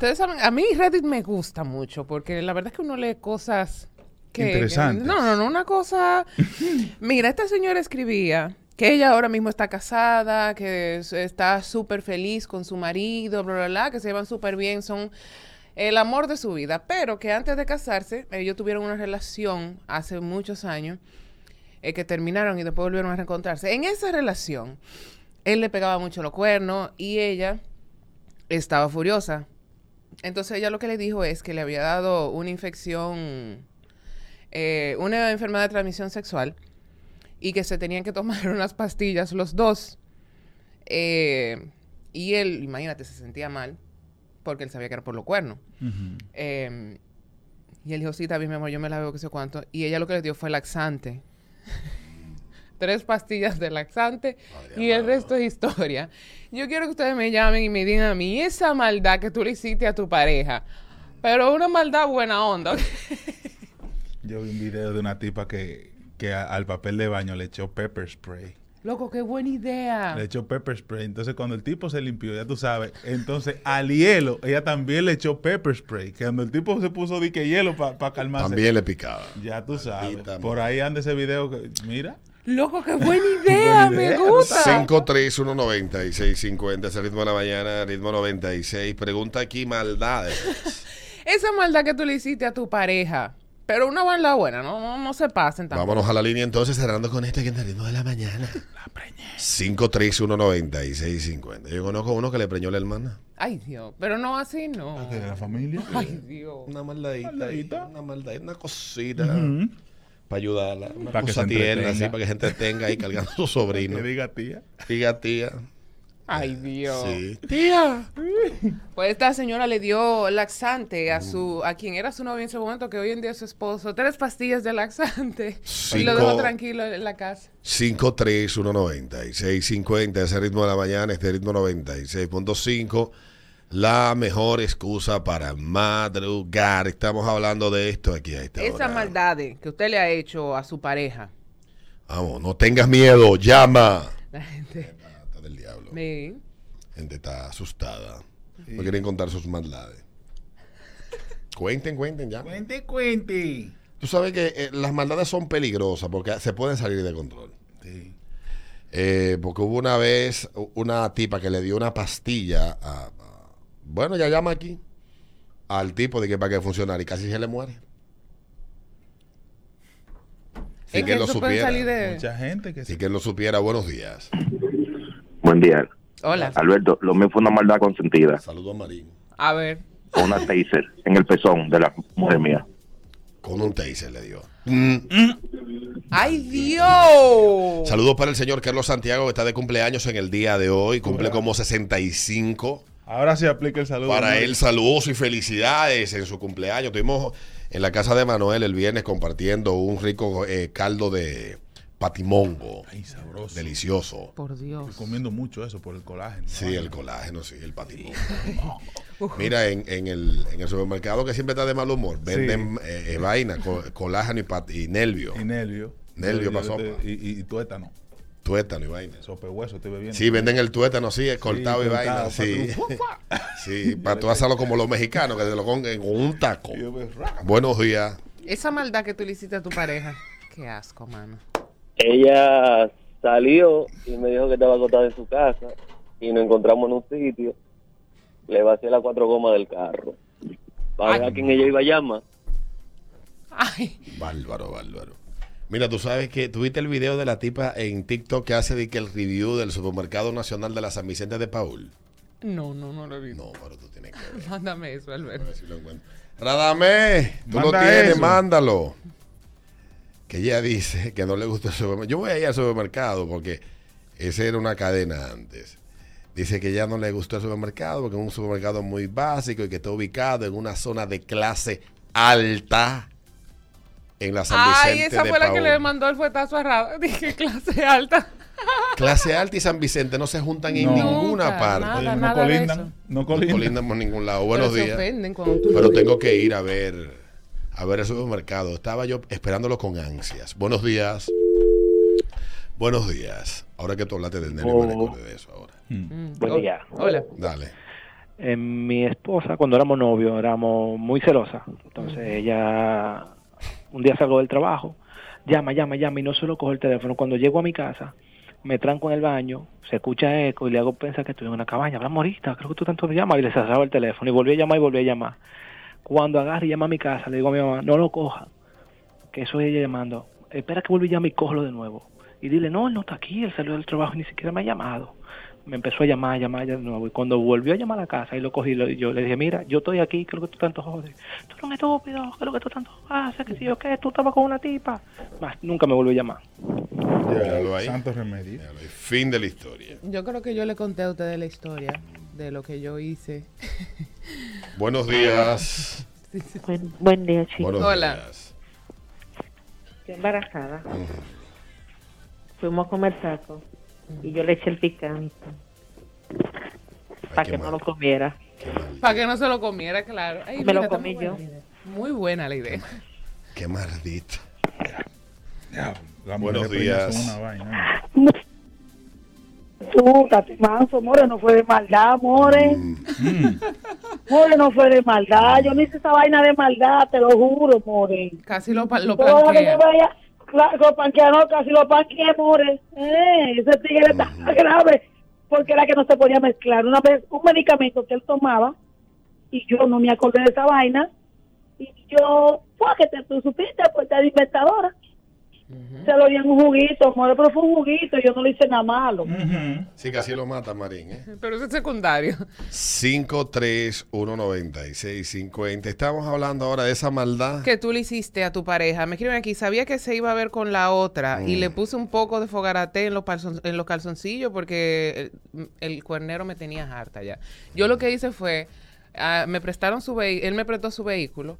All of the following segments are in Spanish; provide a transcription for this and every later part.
Ustedes saben, a mí Reddit me gusta mucho porque la verdad es que uno lee cosas que... Interesantes. no, no, no, una cosa... Mira, esta señora escribía que ella ahora mismo está casada, que es- está súper feliz con su marido, bla, bla, bla, que se llevan súper bien, son el amor de su vida, pero que antes de casarse, ellos tuvieron una relación hace muchos años, eh, que terminaron y después volvieron a reencontrarse. En esa relación, él le pegaba mucho los cuernos y ella estaba furiosa. Entonces ella lo que le dijo es que le había dado una infección, eh, una enfermedad de transmisión sexual y que se tenían que tomar unas pastillas los dos. Eh, y él, imagínate, se sentía mal porque él sabía que era por los cuernos. Eh, y él dijo, sí, bien, mi amor, yo me la veo, que sé cuánto. Y ella lo que le dio fue laxante. Tres pastillas de laxante y el resto es historia. Yo quiero que ustedes me llamen y me digan a mí esa maldad que tú le hiciste a tu pareja. Pero una maldad buena onda. Yo vi un video de una tipa que, que a- al papel de baño le echó pepper spray. Loco, qué buena idea. Le echó pepper spray. Entonces, cuando el tipo se limpió, ya tú sabes. Entonces, al hielo, ella también le echó pepper spray. Que cuando el tipo se puso dique hielo para calmarse. También le picaba. Ya tú sabes. Por ahí anda ese video que, mira. Loco, qué buena idea, Buena me idea. gusta. 5319650, ese ritmo de la mañana, ritmo 96. Pregunta aquí, maldades. Esa maldad que tú le hiciste a tu pareja. Pero una maldad buena, no, no, no se pasen tampoco. Vámonos a la línea entonces, cerrando con este que es el ritmo de la mañana. La preñé. 5319650. Yo conozco uno que le preñó la hermana. Ay, Dios. Pero no así, no. De la familia. Ay, Dios. Una maldadita. Maldadita. Una maldadita, una cosita. Ujú. Para ayudarla. Una Para que se tierna, entretenga. así, para que se entretenga ahí cargando a su sobrino. Que diga tía. Diga tía. Ay, Dios. Sí. Tía. Pues esta señora le dio laxante a su, a quien era su novio en ese momento, que hoy en día es su esposo, tres pastillas de laxante. Y lo dejó tranquilo en la casa. 5319650, ese ritmo de la mañana, este ritmo 96.5. La mejor excusa para madrugar. Estamos hablando de esto aquí a esta Esa hora. maldad que usted le ha hecho a su pareja. Vamos, no tengas miedo, llama. La gente. Está del diablo. Sí. Gente está asustada. No quieren contar sus maldades. Cuenten, cuenten ya. Cuente, cuente. Tú sabes que eh, las maldades son peligrosas porque se pueden salir de control. Sí. Eh, porque hubo una vez una tipa que le dio una pastilla a- bueno, ya llama aquí al tipo de que para que funcionara y casi se le muere. Sin que él lo supiera. salir de... Mucha gente que Sin se... que él lo supiera. Buenos días. Buen día. Hola. Alberto, lo mío fue una maldad consentida. Saludos a Marín. A ver. Con una taser en el pezón de la mujer mía. Con un taser le dio. ¡Ay, Dios! Saludos para el señor Carlos Santiago que está de cumpleaños en el día de hoy. Cumple como 65. Ahora sí aplica el saludo. Para él, saludos y felicidades en su cumpleaños. Estuvimos en la casa de Manuel el viernes compartiendo un rico eh, caldo de patimongo. Ay, sabroso. Delicioso. Por Estoy Dios. comiendo mucho eso por el colágeno. Sí, el colágeno, sí, el patimongo. Mira, en, en el, en el supermercado que siempre está de mal humor, venden eh, eh, vaina, co- colágeno y, pat- y nervio, Y nervio. Nervio pa' sopa. Y, y, y tuétano. Tuétano y vaina. Sope hueso estoy bebiendo. Sí, venden el tuétano así, es cortado y cortado, vaina. Sí, sí para tú hacerlo como los mexicanos, que te lo pongan con un taco. Buenos días. Esa maldad que tú le hiciste a tu pareja. Qué asco, mano. ella salió y me dijo que estaba acostada en su casa y nos encontramos en un sitio. Le vacié las cuatro gomas del carro. Para ver a quién ella iba a llamar. Ay, Bárbaro, bárbaro. Mira, tú sabes que tuviste el video de la tipa en TikTok que hace de que el review del supermercado nacional de la San Vicente de Paul. no, no, no lo he visto. No, pero tú tienes que ver. Mándame eso, A Alberto. ver si lo encuentro. Radamé, tú lo tienes, eso. mándalo. Que ella dice que no le gusta el supermercado. Yo voy a ir al supermercado porque esa era una cadena antes. Dice que ya no le gustó el supermercado porque es un supermercado muy básico y que está ubicado en una zona de clase alta en la San Ay, Vicente esa de fue la que le mandó el fuetazo a Rada. Dije clase alta. Clase alta y San Vicente no se juntan en No. ninguna Nunca, parte. nada. Oye, no nada de colindan. No No colindan. colindan por ningún lado. Buenos días. Pero tengo que ir a ver a ver el supermercado. Estaba yo esperándolo con ansias. Buenos días. Buenos días. Ahora que tú hablaste del nervio, me Oh. recordé de eso ahora. Mm. Mm, Buen oh, día. Hola. Dale. eh, mi esposa, cuando éramos novios, éramos muy celosas. Entonces ella, un día salgo del trabajo, llama, llama, llama y no solo cojo el teléfono. Cuando llego a mi casa, me tranco en el baño, se escucha eco y le hago pensar que estoy en una cabaña. Hablamos ahorita, creo que tú tanto me llamas y le cerraba el teléfono y volví a llamar y volví a llamar. Cuando agarre y llama a mi casa, le digo a mi mamá, no lo coja, que eso es ella llamando. Espera que vuelva y llame y cógelo de nuevo. Y dile, no, él no está aquí, él salió del trabajo y ni siquiera me ha llamado. Me empezó a llamar, a llamar de nuevo. Y cuando volvió a llamar a la casa y lo cogí, lo- yo le dije, mira, yo estoy aquí, ¿qué es lo que tú tanto jodes? Tú eres un estúpido, ¿qué es lo que tú tanto haces? ¿Qué sé yo qué? Tú estabas con una tipa. Más, nunca me volvió a llamar. Ahí. Santo remedio. Ahí. Fin de la historia. Yo creo que yo le conté a ustedes la historia de lo que yo hice. Buenos días. Buen, buen día, chicos. Buenos Hola. días. Estoy embarazada. Fuimos a comer tacos y yo le eché el picante para que no lo comiera. Para que no se lo comiera, claro. Ay, Me lo comí muy yo. buena la idea. Muy buena la idea. Qué maldito. Ya, Buenos días. Tati Manso, More, no fue de maldad, More. Mm. More, no fue de maldad. Yo no hice esa vaina de maldad, te lo juro, More. Casi lo, lo Todo lo que yo vaya, claro, lo panquea, no, casi lo panqueé, More. Eh, ese tigre está grave, porque era que no se podía mezclar. Una vez, un medicamento que él tomaba, y yo no me acordé de esa vaina, y yo, pues que te, tú supiste, pues te inventadora. Se lo di en un juguito, More, pero fue un juguito, yo no le hice nada malo. Ujú. Sí, casi lo mata, Marín. ¿eh? Pero eso es secundario. 5319650. Estamos hablando ahora de esa maldad. Que tú le hiciste a tu pareja. Me escriben aquí, sabía que se iba a ver con la otra y Mm. le puse un poco de fogarate en los, calzon- en los calzoncillos porque el, el cuernero me tenía harta ya. Yo lo que hice fue, ah, me prestaron su vehículo, él me prestó su vehículo.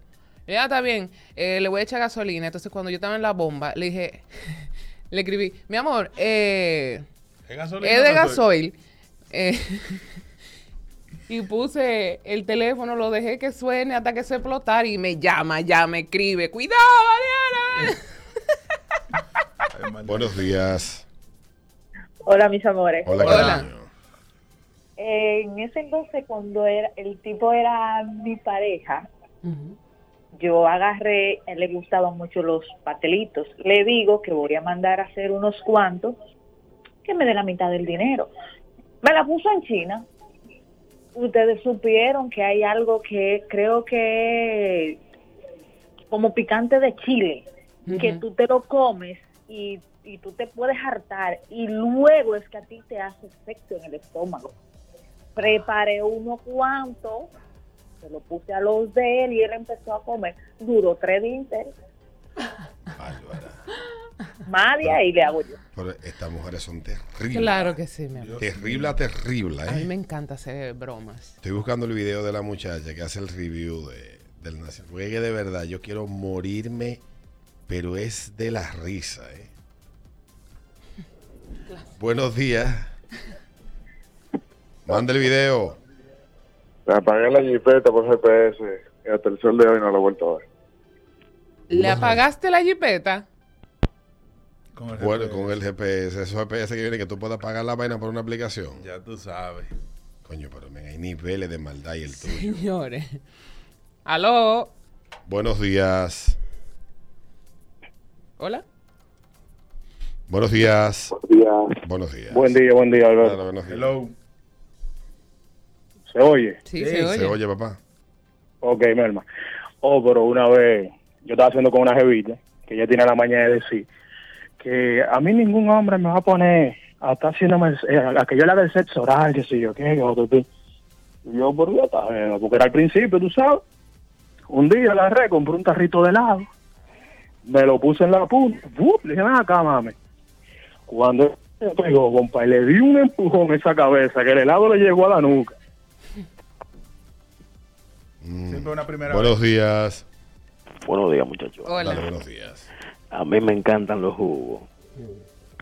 Ya está bien, eh, le voy a echar gasolina. Entonces cuando yo estaba en la bomba, le dije, le escribí, mi amor, eh, ¿Es gasolina es o de gasoil? Eh, y puse el teléfono, lo dejé que suene hasta que se explotara y me llama, ya me escribe. ¡Cuidado, Mariana! Buenos días. Hola, mis amores. Hola, Hola. cariño. en ese entonces cuando era el tipo era mi pareja yo agarré a él le gustaban mucho los patelitos le digo que voy a mandar a hacer unos cuantos que me dé la mitad del dinero. Me la puso en China. Ustedes supieron que hay algo que creo que como picante de chile que tú te lo comes y, y tú te puedes hartar y luego es que a ti te hace efecto en el estómago. Preparé uno cuanto, se lo puse a los de él y él empezó a comer. Duró tres días enteros. De ahí le hago yo. Pero estas mujeres son terribles. Claro que sí, mi amor. Terrible, terrible. A mí ¿eh? me encanta hacer bromas. Estoy buscando el video de la muchacha que hace el review de, del Nacional. Porque de verdad yo quiero morirme, pero es de la risa. ¿eh? Buenos días. Manda el video. Le apagué la jipeta por GPS y hasta el sol de hoy no lo he vuelto a ver. ¿Le apagaste la jipeta? Con el Bueno, GPS. con el GPS, esos GPS que vienen que tú puedas pagar la vaina por una aplicación. Ya tú sabes. Coño, pero men, hay niveles de maldad y el tuyo. Señores. ¿Aló? Buenos días. ¿Hola? Buenos días. Día. Buenos días. Buen día, buen día, Claro, Alberto. buenos días. Hello. ¿Se oye? Sí, Sí, se oye. Se oye, papá. Ok, Melma. Oh, pero una vez yo estaba haciendo con una jevita que ella tiene la mañana de decir que a mí ningún hombre me va a poner a estar haciéndome, eh, a que yo le haga el sexo oral, que sé yo, qué, que otro, qué. Y yo, por está, bien, porque era al principio, tú sabes. Un día la agarré, compré un tarrito de helado, me lo puse en la punta, ¡bup! le dije, ven acá, mami. Cuando me pegó, compa, y le di un empujón a esa cabeza, que el helado le llegó a la nuca. Mm. Siempre una primera Buenos días. Buenos días, muchachos. Hola. Dale, buenos días. A mí me encantan los jugos.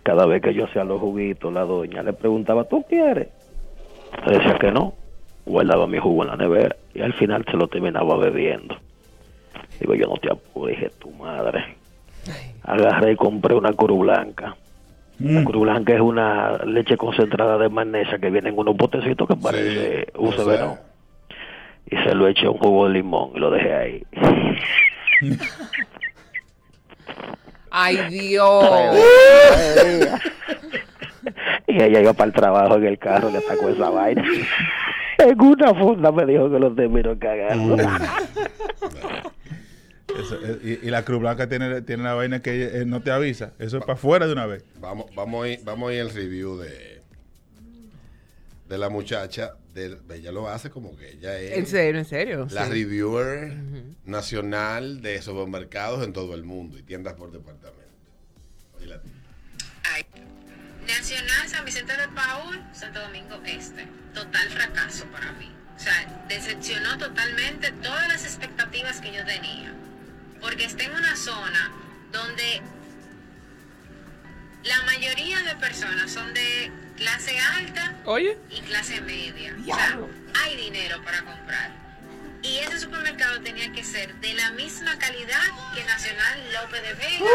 Cada vez que yo hacía los juguitos, la doña le preguntaba, ¿tú quieres? Le decía que no. Guardaba mi jugo en la nevera y al final se lo terminaba bebiendo. Digo, yo no te apures, dije, tu madre. Agarré y compré una curu blanca. La Mm. curu blanca es una leche concentrada de magnesia que viene en unos potecitos que parece Sí, sé. ¿no? y se lo eché un jugo de limón y lo dejé ahí. Ay, Dios. y ella iba para el trabajo en el carro y le sacó esa vaina. En una funda me dijo que los terminó cagando. Eso, eh, y, y la Cruz Blanca tiene, tiene la vaina que eh, no te avisa. Eso es para afuera de una vez. Vamos, vamos a ir, vamos a ir al review de, de la muchacha. De, ella lo hace como que ella es En serio, en serio. la sí. reviewer nacional de supermercados en todo el mundo y tiendas por departamento. Nacional San Vicente de Paul, Santo Domingo Este. Total fracaso para mí. O sea, decepcionó totalmente todas las expectativas que yo tenía. Porque está en una zona donde la mayoría de personas son de clase alta Oye. y clase media. O sea, hay dinero para comprar. Y ese supermercado tenía que ser de la misma calidad que Nacional López de Vega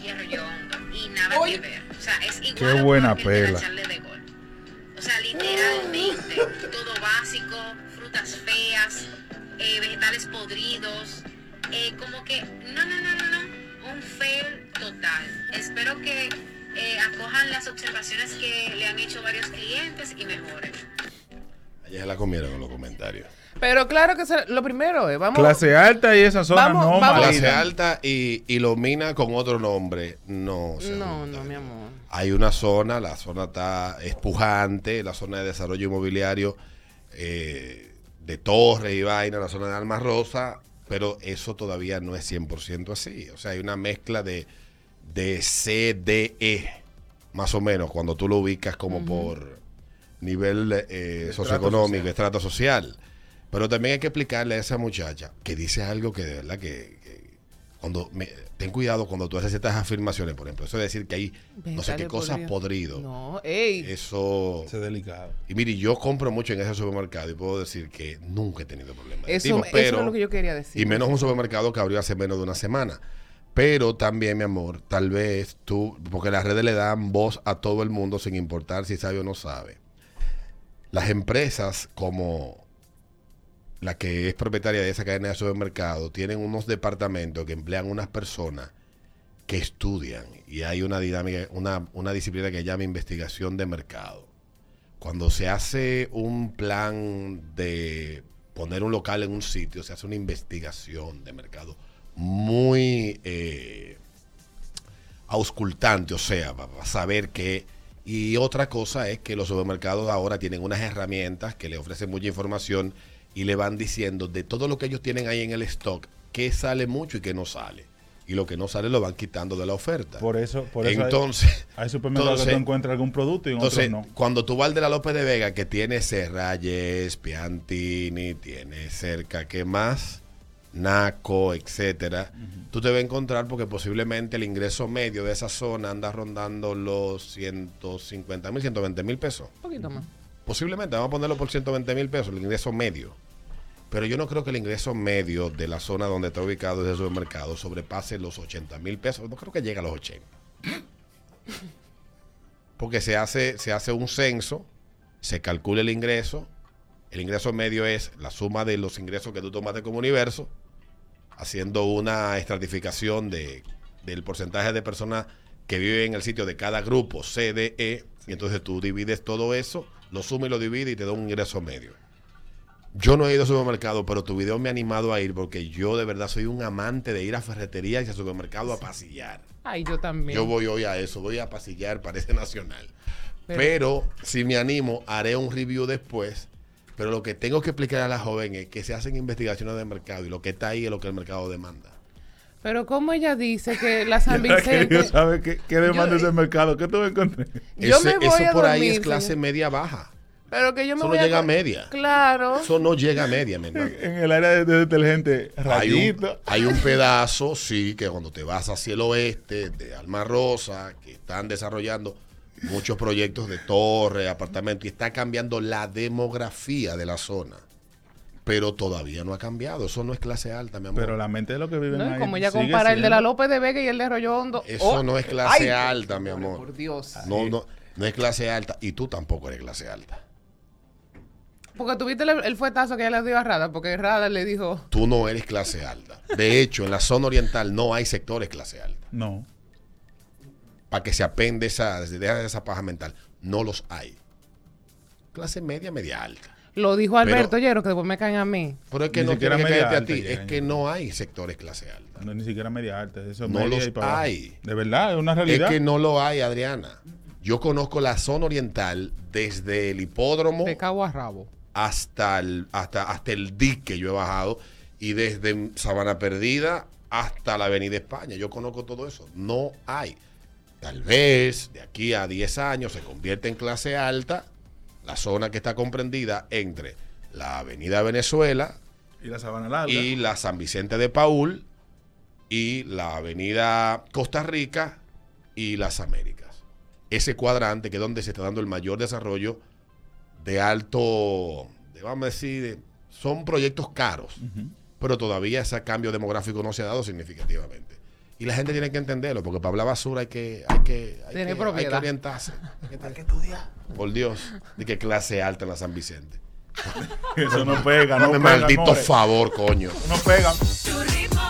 y Arroyo Hondo. Y nada que ver. O sea, es igual Qué buena pela. De Gol. O sea, literalmente, todo básico, frutas feas, eh, vegetales podridos. Eh, como que, no, no, no, no, no. Un fail total. Espero que eh, acojan las observaciones que le han hecho varios clientes y mejoren. Ayer se la comieron en los comentarios. Pero claro que se- lo primero es, vamos. Clase alta y esa zona Vamos, no vamos. Clase alta y, y lo mina con otro nombre. No, se No, no, mi amor. Hay una zona, la zona está espujante, la zona de desarrollo inmobiliario eh, de Torres y Vaina, la zona de Alma Rosa, pero eso todavía no es 100% así. O sea, hay una mezcla de, de CDE, más o menos, cuando tú lo ubicas como por nivel eh, socioeconómico, estrato social. Pero también hay que explicarle a esa muchacha que dice algo que de verdad que cuando me- ten cuidado cuando tú haces ciertas afirmaciones, por ejemplo, eso de decir que hay no sé qué cosas podridos. podrido. No, ey. Eso Eso es delicado. y mire, yo compro mucho en ese supermercado y puedo decir que nunca he tenido problemas. Eso, tipo, eso es lo que yo quería decir. y menos un supermercado que abrió hace menos de una semana. Pero también, mi amor, tal vez tú, porque las redes le dan voz a todo el mundo sin importar si sabe o no sabe. Las empresas como la que es propietaria de esa cadena de supermercado tienen unos departamentos que emplean unas personas que estudian y hay una dinámica, una, una disciplina que se llama investigación de mercado. Cuando se hace un plan de poner un local en un sitio, se hace una investigación de mercado muy eh, auscultante, o sea, para saber que... Y otra cosa es que los supermercados ahora tienen unas herramientas que le ofrecen mucha información y le van diciendo de todo lo que ellos tienen ahí en el stock, qué sale mucho y qué no sale. Y lo que no sale lo van quitando de la oferta. Por eso, por eso hay- entonces, hay, supermercados que tú encuentras algún producto y en entonces, otros no. cuando tú vas al de la López de Vega, que tiene Serrayes, Piantini, tiene cerca, ¿qué más? Naco, etcétera. Tú te vas a encontrar porque posiblemente el ingreso medio de esa zona anda rondando los 150 mil, 120 mil pesos. Un poquito más. Posiblemente, vamos a ponerlo por 120 mil pesos, el ingreso medio. Pero yo no creo que el ingreso medio de la zona donde está ubicado ese supermercado sobrepase los 80 mil pesos. No creo que llegue a los 80. Porque se hace, se hace un censo, se calcula el ingreso. El ingreso medio es la suma de los ingresos que tú tomaste como universo, haciendo una estratificación de, del porcentaje de personas que viven en el sitio de cada grupo, CDE, y entonces tú divides todo eso, lo sumas y lo divides y te da un ingreso medio. Yo no he ido a supermercado, pero tu video me ha animado a ir porque yo de verdad soy un amante de ir a ferreterías y a supermercado a pasillar. Ay, yo también. Yo voy hoy a eso, voy a pasillar, parece nacional. Pero- Pero, si me animo, haré un review después. Pero lo que tengo que explicar a la joven es que se hacen investigaciones de mercado y lo que está ahí es lo que el mercado demanda. Pero como ella dice que la San Vicente... Sabe qué, qué demanda Yo- ese mercado. ¿Qué tú? Yo Ese- me voy eso a por ahí es clase señor. media baja. Pero que yo me Eso no a... llega a media. Claro. Eso no llega a media, mi hermano. En el área de, de detergente, Hay un, hay un pedazo, sí, que cuando te vas hacia el oeste, de Alma Rosa, que están desarrollando muchos proyectos de torre, apartamentos, y está cambiando la demografía de la zona. Pero todavía no ha cambiado. Eso no es clase alta, mi amor. Pero la mente de lo que viven No, ahí. como ella sigue compara el de la López de Vega y el de Arroyo Hondo. Eso Oh, no es clase ay, alta, mi amor. Por Dios. No, no, no es clase alta. Y tú tampoco eres clase alta. Porque tuviste el, el fuetazo que ella le dio a Rada, porque Rada le dijo, Tú no eres clase alta. De hecho, en la zona oriental no hay sectores clase alta. No. Para que se apende esa, deja de esa paja mental. No los hay. Clase media, media alta. lo dijo Alberto Llero, que después me caen a mí. Pero es que Ni no siquiera media caerte a alta ti. Es que no hay sectores clase alta. No, ni siquiera media alta. Eso es No media los y para abajo. hay. De verdad, es una Es realidad. que no lo hay, Adriana. Yo conozco la zona oriental desde el hipódromo De cabo a rabo. Hasta el, hasta, hasta el dique yo he bajado y desde Sabana Perdida hasta la Avenida España. Yo conozco todo eso. No hay. Tal vez de aquí a 10 años se convierte en clase alta la zona que está comprendida entre la Avenida Venezuela Y la sabana larga. y la San Vicente de Paul y la Avenida Costa Rica y las Américas. Ese cuadrante que es donde se está dando el mayor desarrollo de alto, vamos a decir, son proyectos caros, pero todavía ese cambio demográfico no se ha dado significativamente. Y la gente tiene que entenderlo, porque para hablar basura hay que, hay que, hay que, orientarse. Hay que, estudiar. Por Dios, de qué clase alta en la San Vicente. Eso no pega, no, no me pega, Maldito favor, coño. No pega. Tu ritmo.